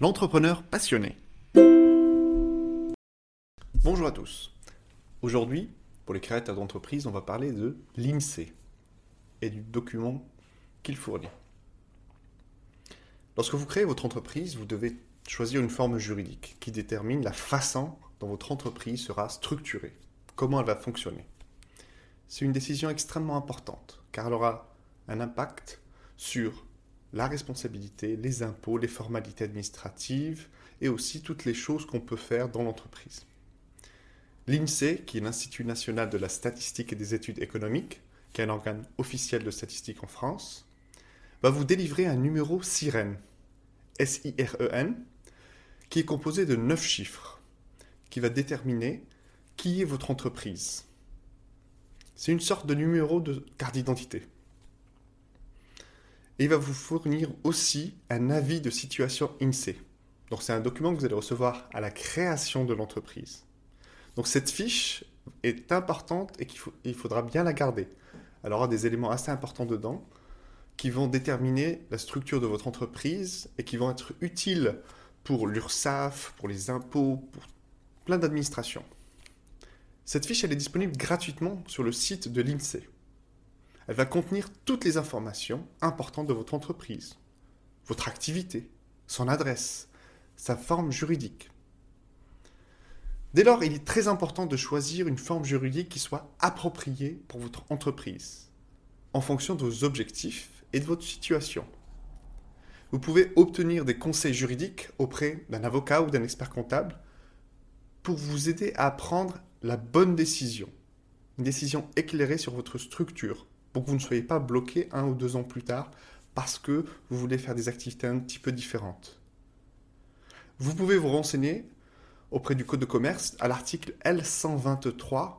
L'entrepreneur passionné. Bonjour à tous. Aujourd'hui, pour les créateurs d'entreprise, on va parler de l'INSEE et du document qu'il fournit. Lorsque vous créez votre entreprise, vous devez choisir une forme juridique qui détermine la façon dont votre entreprise sera structurée, comment elle va fonctionner. C'est une décision extrêmement importante car elle aura un impact sur la responsabilité, les impôts, les formalités administratives et aussi toutes les choses qu'on peut faire dans l'entreprise. L'INSEE, qui est l'Institut national de la statistique et des études économiques, qui est un organe officiel de statistique en France, va vous délivrer un numéro SIREN, S-I-R-E-N, qui est composé de 9 chiffres, qui va déterminer qui est votre entreprise. C'est une sorte de numéro de carte d'identité. Et il va vous fournir aussi un avis de situation INSEE. Donc c'est un document que vous allez recevoir à la création de l'entreprise. Donc cette fiche est importante et qu'il faudra bien la garder. Elle aura des éléments assez importants dedans qui vont déterminer la structure de votre entreprise et qui vont être utiles pour l'URSSAF, pour les impôts, pour plein d'administrations. Cette fiche, elle est disponible gratuitement sur le site de l'INSEE. Elle va contenir toutes les informations importantes de votre entreprise, votre activité, son adresse, sa forme juridique. Dès lors, il est très important de choisir une forme juridique qui soit appropriée pour votre entreprise, en fonction de vos objectifs et de votre situation. Vous pouvez obtenir des conseils juridiques auprès d'un avocat ou d'un expert comptable pour vous aider à prendre la bonne décision, une décision éclairée sur votre structure, pour que vous ne soyez pas bloqué un ou deux ans plus tard parce que vous voulez faire des activités un petit peu différentes. Vous pouvez vous renseigner auprès du Code de commerce à l'article L123-1-1.